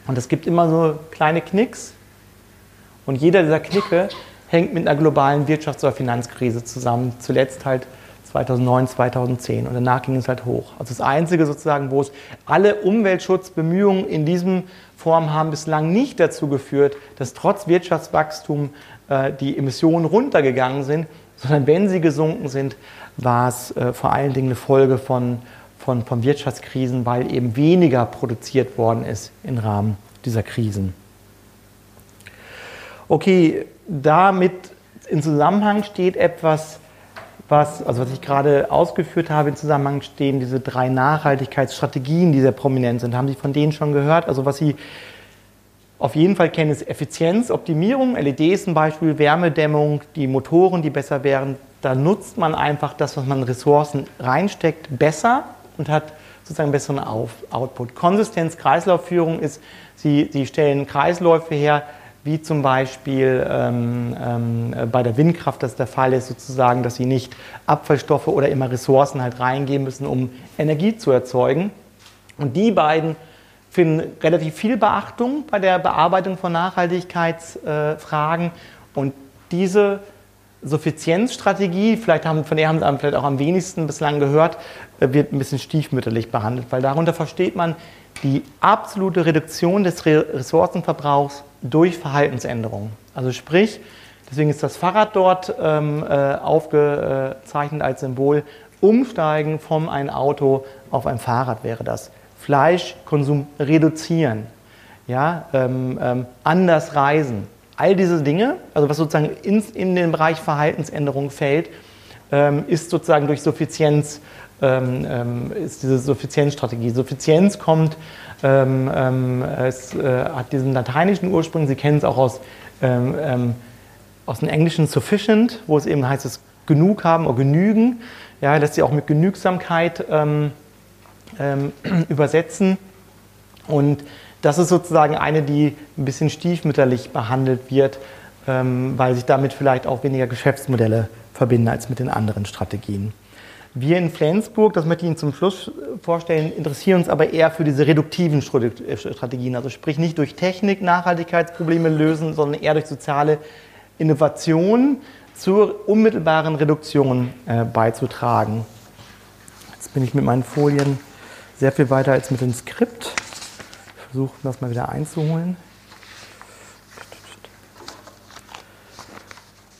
S2: Und es gibt immer so kleine Knicks. Und jeder dieser Knicke hängt mit einer globalen Wirtschafts- oder Finanzkrise zusammen. Zuletzt halt 2009, 2010. Und danach ging es halt hoch. Also das Einzige sozusagen, wo es alle Umweltschutzbemühungen in diesem Form haben bislang nicht dazu geführt, dass trotz Wirtschaftswachstum äh, die Emissionen runtergegangen sind, sondern wenn sie gesunken sind, war es äh, vor allen Dingen eine Folge von von, von Wirtschaftskrisen, weil eben weniger produziert worden ist im Rahmen dieser Krisen. Okay, damit in Zusammenhang steht etwas, was, also was ich gerade ausgeführt habe, in Zusammenhang stehen diese drei Nachhaltigkeitsstrategien, die sehr prominent sind. Haben Sie von denen schon gehört? Also was Sie auf jeden Fall kennen, ist Effizienz, Optimierung, LEDs zum Beispiel, Wärmedämmung, die Motoren, die besser wären. Da nutzt man einfach das, was man Ressourcen reinsteckt, besser und hat sozusagen besseren Auf Output. Konsistenz, Kreislaufführung ist, Sie, Sie stellen Kreisläufe her, wie zum Beispiel ähm, ähm, bei der Windkraft das der Fall ist, sozusagen, dass Sie nicht Abfallstoffe oder immer Ressourcen halt reingeben müssen, um Energie zu erzeugen. Und die beiden finden relativ viel Beachtung bei der Bearbeitung von Nachhaltigkeitsfragen. Äh, und diese Suffizienzstrategie, vielleicht haben, von der haben Sie vielleicht auch am wenigsten bislang gehört, äh, wird ein bisschen stiefmütterlich behandelt, weil darunter versteht man die absolute Reduktion des Ressourcenverbrauchs durch Verhaltensänderungen. Also sprich, deswegen ist das Fahrrad dort ähm, äh, aufgezeichnet als Symbol, umsteigen vom ein Auto auf ein Fahrrad wäre das. Fleischkonsum reduzieren, ja, ähm, ähm, anders reisen, All diese Dinge, also was sozusagen in, in den Bereich Verhaltensänderung fällt, ähm, ist sozusagen durch Suffizienz, ähm, ähm, ist diese Suffizienzstrategie. Suffizienz kommt, ähm, ähm, es äh, hat diesen lateinischen Ursprung, Sie kennen es auch aus, ähm, aus dem Englischen sufficient, wo es eben heißt, es genug haben oder genügen, ja, lässt sich auch mit Genügsamkeit übersetzen. Und das ist sozusagen eine, die ein bisschen stiefmütterlich behandelt wird, ähm, weil sich damit vielleicht auch weniger Geschäftsmodelle verbinden als mit den anderen Strategien. Wir in Flensburg, das möchte ich Ihnen zum Schluss vorstellen, interessieren uns aber eher für diese reduktiven Strategien, also sprich nicht durch Technik Nachhaltigkeitsprobleme lösen, sondern eher durch soziale Innovation zur unmittelbaren Reduktion äh, beizutragen. Jetzt bin ich mit meinen Folien sehr viel weiter als mit dem Skript versuchen, das mal wieder einzuholen.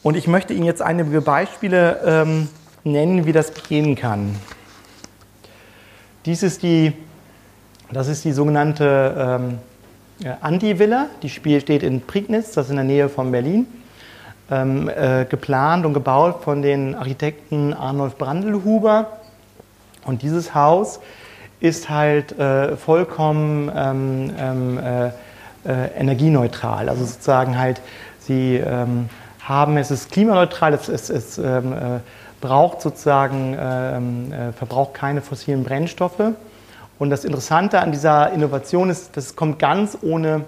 S2: Und ich möchte Ihnen jetzt einige Beispiele ähm, nennen, wie das gehen kann. Dies ist die, das ist die sogenannte ähm, Andi-Villa, die steht in Prignitz, das ist in der Nähe von Berlin. Ähm, äh, geplant und gebaut von den Architekten Arnulf Brandelhuber. Und dieses Haus ist halt äh, vollkommen ähm, ähm äh, äh, energieneutral. Also sozusagen halt, sie ähm, haben, es ist klimaneutral, es, es, es ähm, äh, braucht sozusagen, ähm, äh, verbraucht keine fossilen Brennstoffe. Und das Interessante an dieser Innovation ist, das kommt ganz ohne,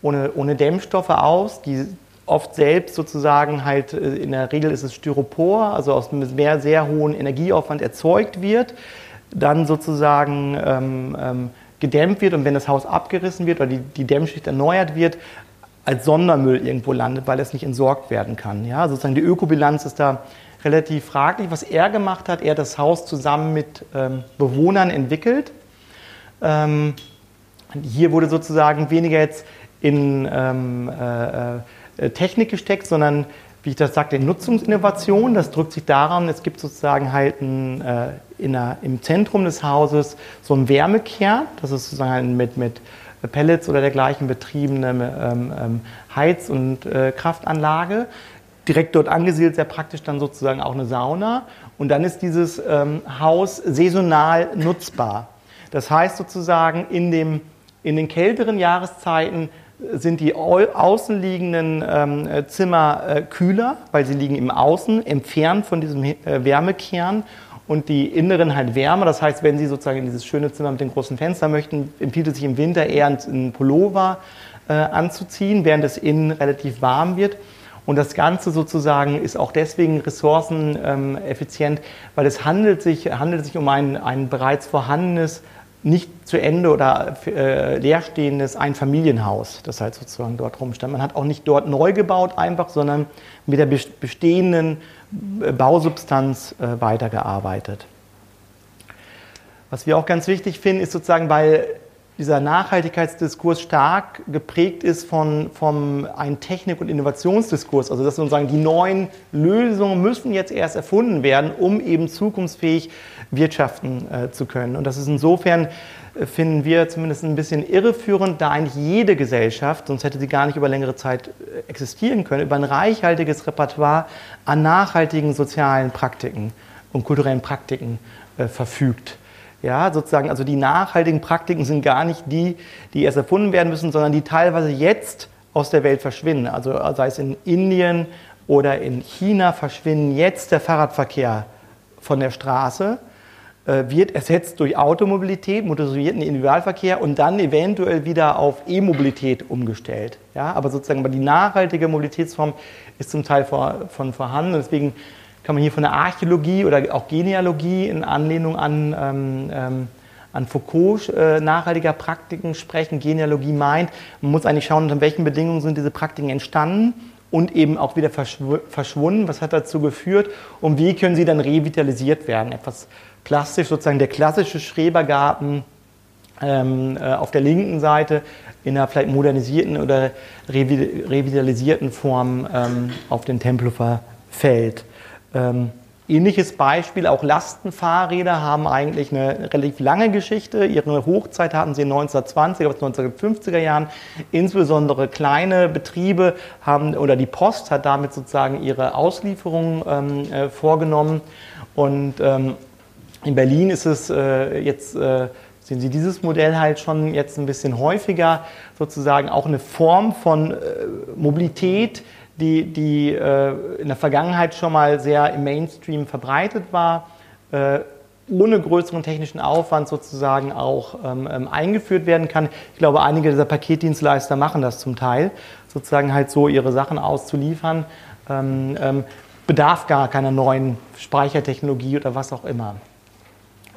S2: ohne, ohne Dämmstoffe aus, die oft selbst sozusagen halt, in der Regel ist es Styropor, also aus einem sehr, sehr hohen Energieaufwand erzeugt wird, dann sozusagen ähm, ähm, gedämmt wird und wenn das Haus abgerissen wird oder die, die Dämmschicht erneuert wird, als Sondermüll irgendwo landet, weil es nicht entsorgt werden kann. Ja, sozusagen die Ökobilanz ist da relativ fraglich. Was er gemacht hat, er hat das Haus zusammen mit ähm, Bewohnern entwickelt. Ähm, hier wurde sozusagen weniger jetzt in ähm, äh, äh Technik gesteckt, sondern wie ich das sagte, in Nutzungsinnovation. Das drückt sich daran, es gibt sozusagen halt ein, äh, der, im Zentrum des Hauses so einen Wärmekern, das ist sozusagen mit, mit Pellets oder dergleichen betriebene ähm, ähm, Heiz- und äh, Kraftanlage. Direkt dort angesiedelt sehr praktisch dann sozusagen auch eine Sauna. Und dann ist dieses ähm, Haus saisonal nutzbar. Das heißt sozusagen, in, dem, in den kälteren Jahreszeiten sind die außenliegenden ähm, Zimmer äh, kühler, weil sie liegen im Außen, entfernt von diesem äh, Wärmekern und die inneren halt wärmer. Das heißt, wenn Sie sozusagen in dieses schöne Zimmer mit den großen Fenstern möchten, empfiehlt es sich im Winter eher einen Pullover äh, anzuziehen, während es innen relativ warm wird. Und das Ganze sozusagen ist auch deswegen ressourceneffizient, weil es handelt sich, handelt sich um ein, ein bereits vorhandenes nicht zu Ende oder äh, leerstehendes Einfamilienhaus, das halt sozusagen dort rumstand. Man hat auch nicht dort neu gebaut einfach, sondern mit der bestehenden äh, Bausubstanz äh, weitergearbeitet. Was wir auch ganz wichtig finden, ist sozusagen, weil dieser Nachhaltigkeitsdiskurs stark geprägt ist von, von einem Technik- und Innovationsdiskurs. Also dass sozusagen die neuen Lösungen müssen jetzt erst erfunden werden, um eben zukunftsfähig wirtschaften äh, zu können. Und das ist insofern, äh, finden wir zumindest ein bisschen irreführend, da eigentlich jede Gesellschaft, sonst hätte sie gar nicht über längere Zeit äh, existieren können, über ein reichhaltiges Repertoire an nachhaltigen sozialen Praktiken und kulturellen Praktiken äh, verfügt. Ja, sozusagen, also die nachhaltigen Praktiken sind gar nicht die, die erst erfunden werden müssen, sondern die teilweise jetzt aus der Welt verschwinden. Also sei es in Indien oder in China verschwinden jetzt der Fahrradverkehr von der Straße, äh, wird ersetzt durch Automobilität, motorisierten Individualverkehr und dann eventuell wieder auf E-Mobilität umgestellt. Ja, aber sozusagen die nachhaltige Mobilitätsform ist zum Teil von vorhanden. Deswegen kann man hier von der Archäologie oder auch Genealogie in Anlehnung an, ähm, ähm, an Foucault äh, nachhaltiger Praktiken sprechen. Genealogie meint, man muss eigentlich schauen, unter welchen Bedingungen sind diese Praktiken entstanden und eben auch wieder verschw verschwunden. Was hat dazu geführt und wie können sie dann revitalisiert werden? Etwas plastisch, sozusagen der klassische Schrebergarten ähm, äh, auf der linken Seite in einer vielleicht modernisierten oder revitalisierten Form ähm, auf den Tempelhofer Feld. Ähm, ähnliches Beispiel, auch Lastenfahrräder haben eigentlich eine relativ lange Geschichte. Ihre Hochzeit hatten sie in den 1920er bis 1950er Jahren. Insbesondere kleine Betriebe haben, oder die Post hat damit sozusagen ihre Auslieferung ähm, äh, vorgenommen. Und ähm, in Berlin ist es äh, jetzt, äh, sehen Sie dieses Modell halt schon jetzt ein bisschen häufiger, sozusagen auch eine Form von äh, Mobilität, die, die äh, in der Vergangenheit schon mal sehr im Mainstream verbreitet war, äh, ohne größeren technischen Aufwand sozusagen auch ähm, ähm, eingeführt werden kann. Ich glaube, einige dieser Paketdienstleister machen das zum Teil, sozusagen halt so ihre Sachen auszuliefern. Ähm, ähm bedarf gar keiner neuen Speichertechnologie oder was auch immer.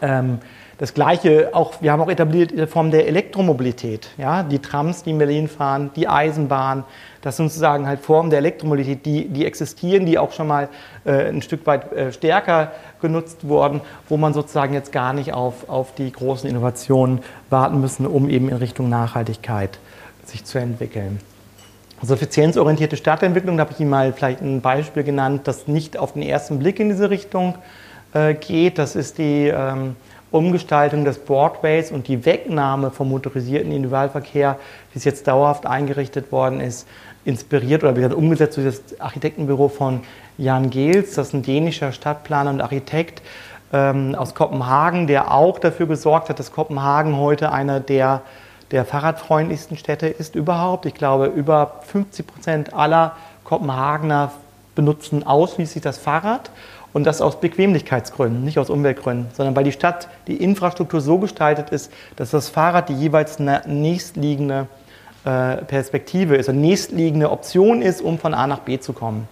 S2: Ähm, das Gleiche, auch, wir haben auch etabliert die Form der Elektromobilität. Ja? Die Trams, die in Berlin fahren, die Eisenbahn, das sind sozusagen halt Formen der Elektromobilität, die, die existieren, die auch schon mal äh, ein Stück weit äh, stärker genutzt wurden, wo man sozusagen jetzt gar nicht auf, auf die großen Innovationen warten müssen, um eben in Richtung Nachhaltigkeit sich zu entwickeln. Suffizienzorientierte Stadtentwicklung, da habe ich Ihnen mal vielleicht ein Beispiel genannt, das nicht auf den ersten Blick in diese Richtung äh, geht. Das ist die ähm, Umgestaltung des Broadways und die Wegnahme vom motorisierten Individualverkehr, wie es jetzt dauerhaft eingerichtet worden ist, inspiriert oder wieder umgesetzt durch das Architektenbüro von Jan Gehls, das ist ein dänischer Stadtplaner und Architekt ähm, aus Kopenhagen, der auch dafür gesorgt hat, dass Kopenhagen heute einer der der fahrradfreundlichsten Städte ist überhaupt. Ich glaube, über 50 Prozent aller Kopenhagener benutzen ausschließlich das Fahrrad und das aus Bequemlichkeitsgründen, nicht aus Umweltgründen, sondern weil die Stadt, die Infrastruktur so gestaltet ist, dass das Fahrrad die jeweils nächstliegende äh, Perspektive ist, eine nächstliegende Option ist, um von A nach B zu kommen.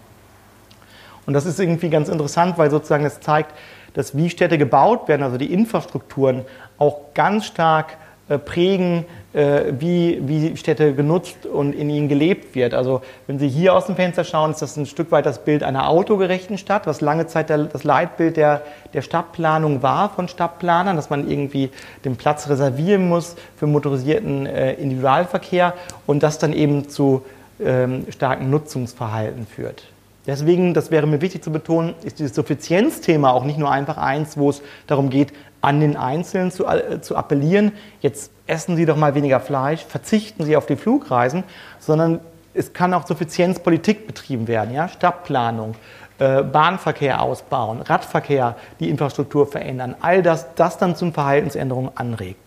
S2: Und das ist irgendwie ganz interessant, weil sozusagen das zeigt, dass wie Städte gebaut werden, also die Infrastrukturen, auch ganz stark prägen, äh, wie, wie Städte genutzt und in ihnen gelebt wird. Also wenn Sie hier aus dem Fenster schauen, ist das ein Stück weit das Bild einer autogerechten Stadt, was lange Zeit der, das Leitbild der, der Stadtplanung war von Stadtplanern, dass man irgendwie den Platz reservieren muss für motorisierten äh, Individualverkehr und das dann eben zu ähm, starken Nutzungsverhalten führt. Deswegen, das wäre mir wichtig zu betonen, ist dieses Suffizienzthema auch nicht nur einfach eins, wo es darum geht, an den Einzelnen zu, äh, zu appellieren, jetzt essen Sie doch mal weniger Fleisch, verzichten Sie auf die Flugreisen, sondern es kann auch Suffizienzpolitik betrieben werden, ja? Stadtplanung, äh, Bahnverkehr ausbauen, Radverkehr, die Infrastruktur verändern, all das, das dann zum Verhaltensänderungen anregt.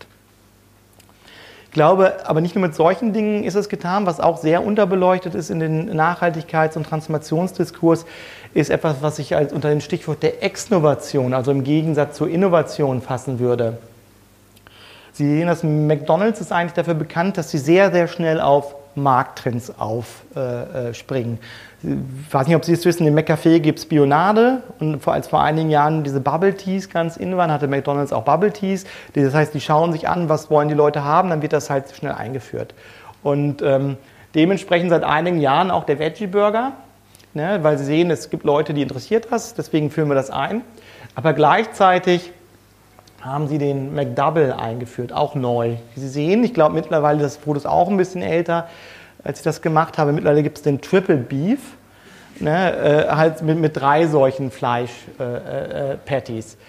S2: Ich glaube, aber nicht nur mit solchen Dingen ist es getan, was auch sehr unterbeleuchtet ist in den Nachhaltigkeits- und Transformationsdiskurs, ist etwas, was ich als unter dem Stichwort der Exnovation, also im Gegensatz zur Innovation fassen würde. Sie sehen, dass McDonald's ist eigentlich dafür bekannt, dass sie sehr, sehr schnell auf Markttrends aufspringen. Ich weiß nicht, ob Sie es wissen, im McCafé gibt es Bionade und als vor einigen Jahren diese Bubble Teas ganz in waren, hatte McDonalds auch Bubble Teas. Das heißt, die schauen sich an, was wollen die Leute haben, dann wird das halt schnell eingeführt. Und ähm, dementsprechend seit einigen Jahren auch der Veggie Burger, ne, weil Sie sehen, es gibt Leute, die interessiert das, deswegen führen wir das ein. Aber gleichzeitig haben sie den McDouble eingeführt, auch neu. Wie Sie sehen, ich glaube mittlerweile, das Brot ist auch ein bisschen älter, als ich das gemacht habe. Mittlerweile gibt es den Triple Beef, ne, äh, halt mit, mit, drei solchen Fleisch-Patties. Äh, äh,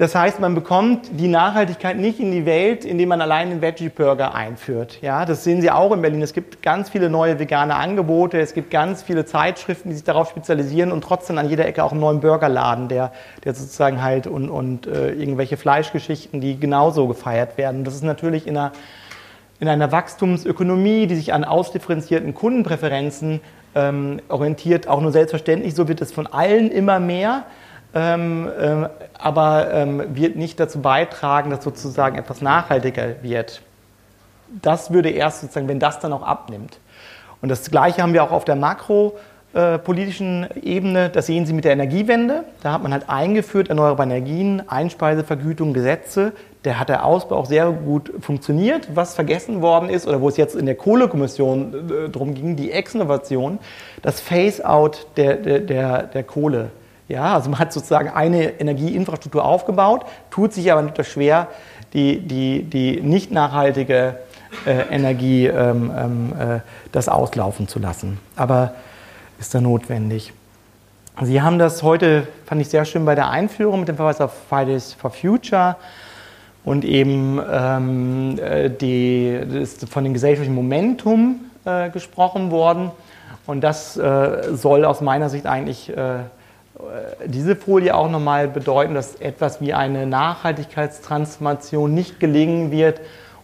S2: das heißt, man bekommt die Nachhaltigkeit nicht in die Welt, indem man allein einen Veggie-Burger einführt. Ja, das sehen Sie auch in Berlin. Es gibt ganz viele neue vegane Angebote, es gibt ganz viele Zeitschriften, die sich darauf spezialisieren und trotzdem an jeder Ecke auch einen neuen Burgerladen, der, der sozusagen halt und, und äh, irgendwelche Fleischgeschichten, die genauso gefeiert werden. Das ist natürlich in einer, in einer Wachstumsökonomie, die sich an ausdifferenzierten Kundenpräferenzen ähm, orientiert, auch nur selbstverständlich. So wird es von allen immer mehr ähm, äh, aber ähm, wird nicht dazu beitragen, dass sozusagen etwas nachhaltiger wird. Das würde erst sozusagen, wenn das dann auch abnimmt. Und das Gleiche haben wir auch auf der makropolitischen äh, Ebene. Das sehen Sie mit der Energiewende. Da hat man halt eingeführt erneuerbare Energien, Einspeisevergütung, Gesetze. Der hat der Ausbau auch sehr gut funktioniert. Was vergessen worden ist oder wo es jetzt in der Kohlekommission äh, darum ging, die Ex-Innovation, das Phase-out der, der, der, der Kohle. Ja, also man hat sozusagen eine Energieinfrastruktur aufgebaut, tut sich aber nicht schwer, die, die, die nicht nachhaltige äh, Energie ähm, ähm, äh, das auslaufen zu lassen. Aber ist da notwendig. Sie haben das heute, fand ich sehr schön bei der Einführung mit dem Verweis auf Fridays for Future und eben ähm, äh, die, ist von dem gesellschaftlichen Momentum äh, gesprochen worden. Und das äh, soll aus meiner Sicht eigentlich äh, diese Folie auch nochmal bedeuten, dass etwas wie eine Nachhaltigkeitstransformation nicht gelingen wird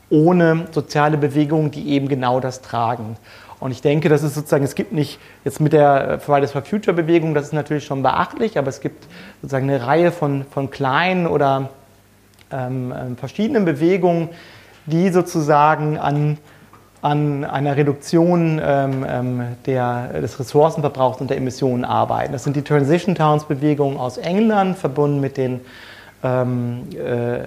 S2: ohne soziale Bewegungen, die eben genau das tragen. Und ich denke, das ist sozusagen, es gibt nicht jetzt mit der Fridays for Future Bewegung, das ist natürlich schon beachtlich, aber es gibt sozusagen eine Reihe von, von kleinen oder ähm, ähm verschiedenen Bewegungen, die sozusagen an an einer Reduktion ähm, ähm, der, des Ressourcenverbrauchs und der Emissionen arbeiten. Das sind die Transition Towns Bewegungen aus England, verbunden mit dem ähm, äh,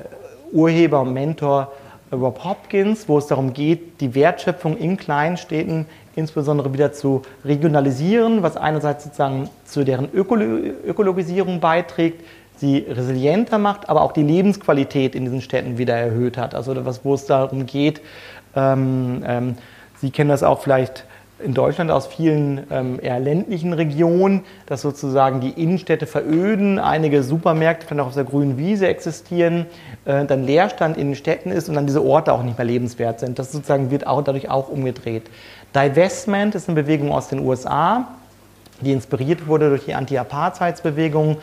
S2: Urheber und Mentor Rob Hopkins, wo es darum geht, die Wertschöpfung in kleinen Städten insbesondere wieder zu regionalisieren, was einerseits sozusagen zu deren Ökolo Ökologisierung beiträgt, sie resilienter macht, aber auch die Lebensqualität in diesen Städten wieder erhöht hat. Also was, wo es darum geht, ähm, ähm, Sie kennen das auch vielleicht in Deutschland aus vielen ähm, eher ländlichen Regionen, dass sozusagen die Innenstädte veröden, einige Supermärkte vielleicht auch auf der grünen Wiese existieren, äh, dann Leerstand in den Städten ist und dann diese Orte auch nicht mehr lebenswert sind. Das sozusagen wird auch dadurch auch umgedreht. Divestment ist eine Bewegung aus den USA, die inspiriert wurde durch die Anti-Apartheidsbewegung,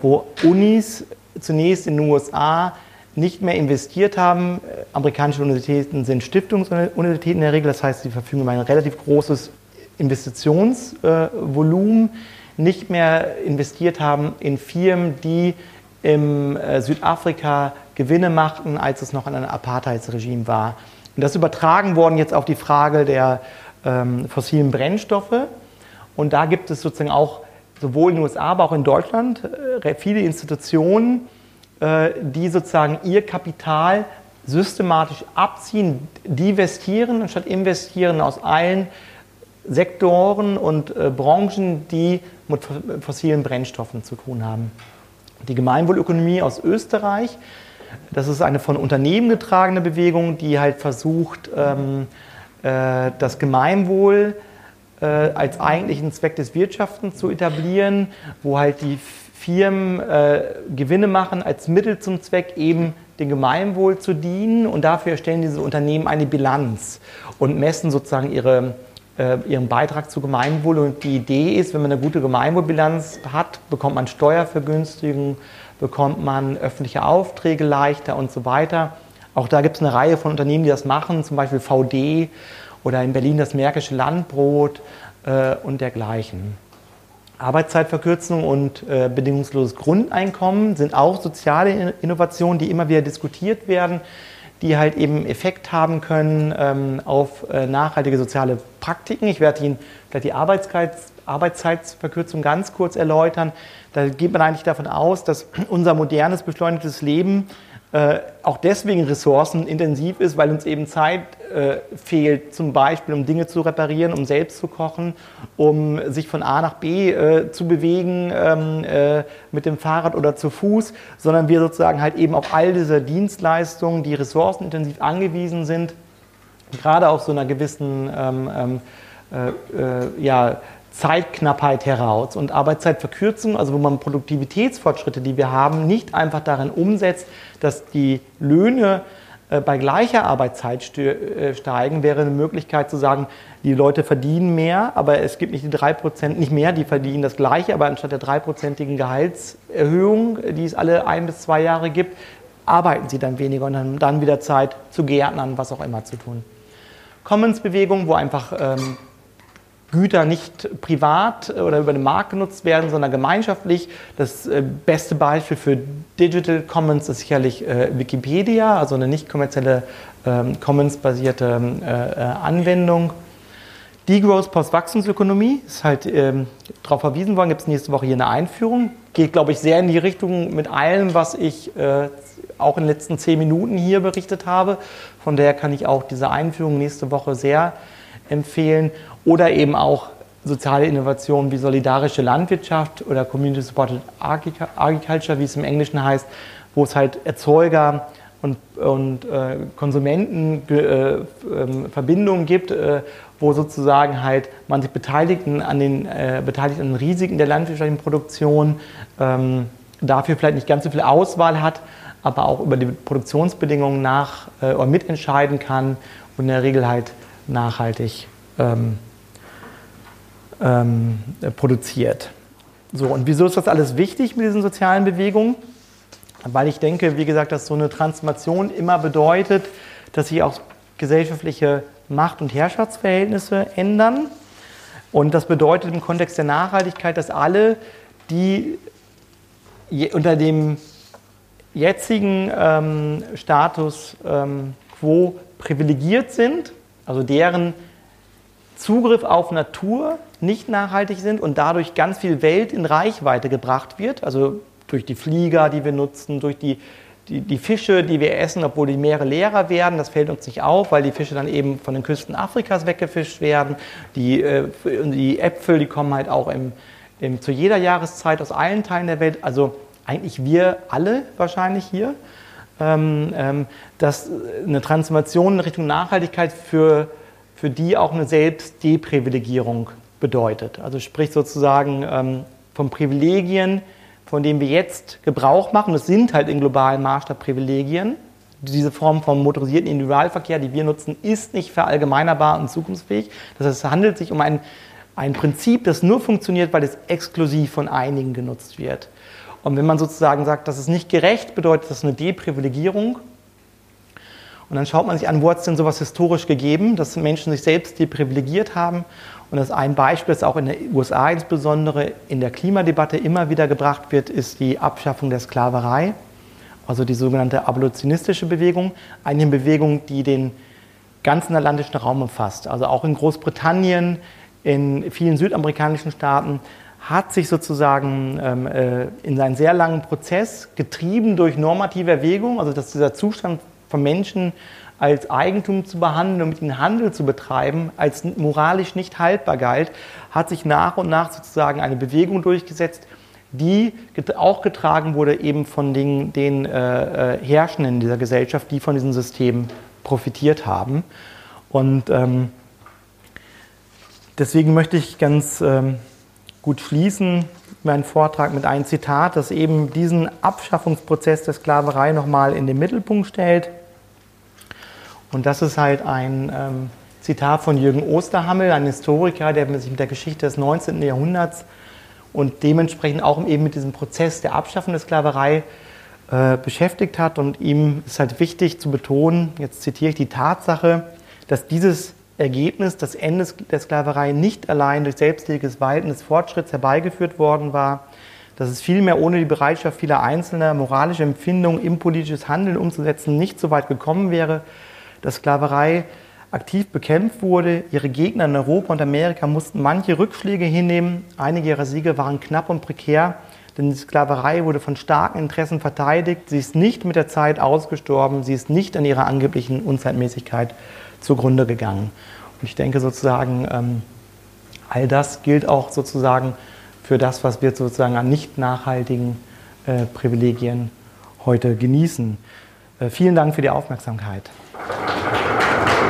S2: wo Unis zunächst in den USA nicht mehr investiert haben. Amerikanische Universitäten sind Stiftungsuniversitäten in der Regel, das heißt, sie verfügen über ein relativ großes Investitionsvolumen, nicht mehr investiert haben in Firmen, die im äh, Südafrika Gewinne machten, als es noch ein Apartheidsregime war. Und das übertragen worden jetzt auf die Frage der ähm, fossilen Brennstoffe. Und da gibt es sozusagen auch sowohl in den USA, aber auch in Deutschland äh, viele Institutionen, äh, die sozusagen ihr Kapital systematisch abziehen, divestieren anstatt investieren aus allen Sektoren und äh, Branchen, die mit fossilen Brennstoffen zu tun haben. Die Gemeinwohlökonomie aus Österreich, das ist eine von Unternehmen getragene Bewegung, die halt versucht, ähm, äh, das Gemeinwohl äh, als eigentlichen Zweck des Wirtschaftens zu etablieren, wo halt die Firmen äh, Gewinne machen als Mittel zum Zweck, eben dem Gemeinwohl zu dienen. Und dafür stellen diese Unternehmen eine Bilanz und messen sozusagen ihre, äh, ihren Beitrag zu Gemeinwohl. Und die Idee ist, wenn man eine gute Gemeinwohlbilanz hat, bekommt man Steuervergünstigung, bekommt man öffentliche Aufträge leichter und so weiter. Auch da gibt es eine Reihe von Unternehmen, die das machen, zum Beispiel VD oder in Berlin das Märkische Landbrot äh, und dergleichen. Arbeitszeitverkürzung und äh, bedingungsloses Grundeinkommen sind auch soziale Innovationen, die immer wieder diskutiert werden, die halt eben Effekt haben können ähm, auf äh, nachhaltige soziale Praktiken. Ich werde Ihnen vielleicht die Arbeitszeits Arbeitszeitverkürzung ganz kurz erläutern. Da geht man eigentlich davon aus, dass unser modernes, beschleunigtes Leben äh, auch deswegen ressourcenintensiv ist, weil uns eben Zeit äh, fehlt, zum Beispiel um Dinge zu reparieren, um selbst zu kochen, um sich von A nach B äh, zu bewegen ähm, äh, mit dem Fahrrad oder zu Fuß, sondern wir sozusagen halt eben auf all diese Dienstleistungen, die ressourcenintensiv angewiesen sind, gerade auf so einer gewissen ähm, ähm äh, ja, Zeitknappheit heraus und Arbeitszeitverkürzung, also wo man Produktivitätsfortschritte, die wir haben, nicht einfach darin umsetzt, dass die Löhne äh, bei gleicher Arbeitszeit äh, steigen, wäre eine Möglichkeit zu sagen, die Leute verdienen mehr, aber es gibt nicht die 3%, nicht mehr, die verdienen das Gleiche, aber anstatt der dreiprozentigen Gehaltserhöhung, die es alle ein bis zwei Jahre gibt, arbeiten sie dann weniger und haben dann wieder Zeit zu Gärtnern, was auch immer zu tun. Commons-Bewegung, wo einfach ähm, Güter nicht privat oder über den Markt genutzt werden, sondern gemeinschaftlich. Das äh, beste Beispiel für Digital Commons ist sicherlich äh, Wikipedia, also eine nicht kommerzielle ähm, Commons-basierte äh, Anwendung. Degrowth Postwachstumsökonomie ist halt ähm, darauf verwiesen worden, gibt es nächste Woche hier eine Einführung. Geht, glaube ich, sehr in die Richtung mit allem, was ich äh, auch in den letzten zehn Minuten hier berichtet habe. Von daher kann ich auch diese Einführung nächste Woche sehr empfehlen. Oder eben auch soziale Innovationen wie solidarische Landwirtschaft oder Community Supported Agriculture, wie es im Englischen heißt, wo es halt Erzeuger und, und äh, Konsumenten äh, äh, Verbindungen gibt, äh, wo sozusagen halt man sich beteiligt an den, äh, beteiligt an den Risiken der landwirtschaftlichen Produktion, ähm, dafür vielleicht nicht ganz so viel Auswahl hat, aber auch über die Produktionsbedingungen nach äh, oder mitentscheiden kann und in der Regel halt nachhaltig ähm, ähm, produziert. So, und wieso ist das alles wichtig mit diesen sozialen Bewegungen? Weil ich denke, wie gesagt, dass so eine Transformation immer bedeutet, dass sich auch gesellschaftliche Macht- und Herrschaftsverhältnisse ändern. Und das bedeutet im Kontext der Nachhaltigkeit, dass alle, die unter dem jetzigen ähm, Status ähm, quo privilegiert sind, also deren Zugriff auf Natur nicht nachhaltig sind und dadurch ganz viel Welt in Reichweite gebracht wird, also durch die Flieger, die wir nutzen, durch die, die, die, Fische, die wir essen, obwohl die Meere leerer werden. Das fällt uns nicht auf, weil die Fische dann eben von den Küsten Afrikas weggefischt werden. Die, äh, die Äpfel, die kommen halt auch im, im, zu jeder Jahreszeit aus allen Teilen der Welt. Also eigentlich wir alle wahrscheinlich hier. Ähm, ähm, dass eine Transformation in Richtung Nachhaltigkeit für für die auch eine Selbstdeprivilegierung bedeutet. Also sprich sozusagen ähm, von Privilegien, von denen wir jetzt Gebrauch machen. Es sind halt in globalen Maßstab Privilegien. Diese Form von motorisierten Individualverkehr, die wir nutzen, ist nicht verallgemeinerbar und zukunftsfähig. Das heißt, es handelt sich um ein, ein Prinzip, das nur funktioniert, weil es exklusiv von einigen genutzt wird. Und wenn man sozusagen sagt, das ist nicht gerecht, bedeutet das eine Deprivilegierung. Und dann schaut man sich an, wo hat es denn sowas historisch gegeben, dass Menschen sich selbst deprivilegiert haben. Und das ein Beispiel, das auch in den USA insbesondere in der Klimadebatte immer wieder gebracht wird, ist die Abschaffung der Sklaverei, also die sogenannte abolitionistische Bewegung. Eine Bewegung, die den ganzen atlantischen Raum umfasst. Also auch in Großbritannien, in vielen südamerikanischen Staaten hat sich sozusagen ähm, äh, in seinen sehr langen Prozess getrieben durch normative Erwägungen, also dass dieser Zustand von Menschen als Eigentum zu behandeln und mit ihnen Handel zu betreiben, als moralisch nicht haltbar galt, hat sich nach und nach sozusagen eine Bewegung durchgesetzt, die auch getragen wurde eben von den, den äh, äh, Herrschenden dieser Gesellschaft, die von diesem System profitiert haben. Und ähm, deswegen möchte ich ganz ähm, gut schließen meinen Vortrag mit einem Zitat, das eben diesen Abschaffungsprozess der Sklaverei nochmal in den Mittelpunkt stellt. Und das ist halt ein ähm, Zitat von Jürgen Osterhammel, ein Historiker, der sich mit der Geschichte des 19. Jahrhunderts und dementsprechend auch eben mit diesem Prozess der Abschaffung der Sklaverei äh, beschäftigt hat. Und ihm ist halt wichtig zu betonen, jetzt zitiere ich die Tatsache, dass dieses Ergebnis, das Ende der Sklaverei nicht allein durch selbstständiges Walten des Fortschritts herbeigeführt worden war, dass es vielmehr ohne die Bereitschaft vieler Einzelner moralische Empfindungen im politisches Handeln umzusetzen nicht so weit gekommen wäre, dass Sklaverei aktiv bekämpft wurde. Ihre Gegner in Europa und Amerika mussten manche Rückschläge hinnehmen. Einige ihrer Siege waren knapp und prekär, denn die Sklaverei wurde von starken Interessen verteidigt. Sie ist nicht mit der Zeit ausgestorben. Sie ist nicht an ihrer angeblichen Unzeitmäßigkeit zugrunde gegangen. Und ich denke sozusagen, ähm, all das gilt auch sozusagen für das, was wir sozusagen an nicht nachhaltigen äh, Privilegien heute genießen. Äh, vielen Dank für die Aufmerksamkeit. Applaus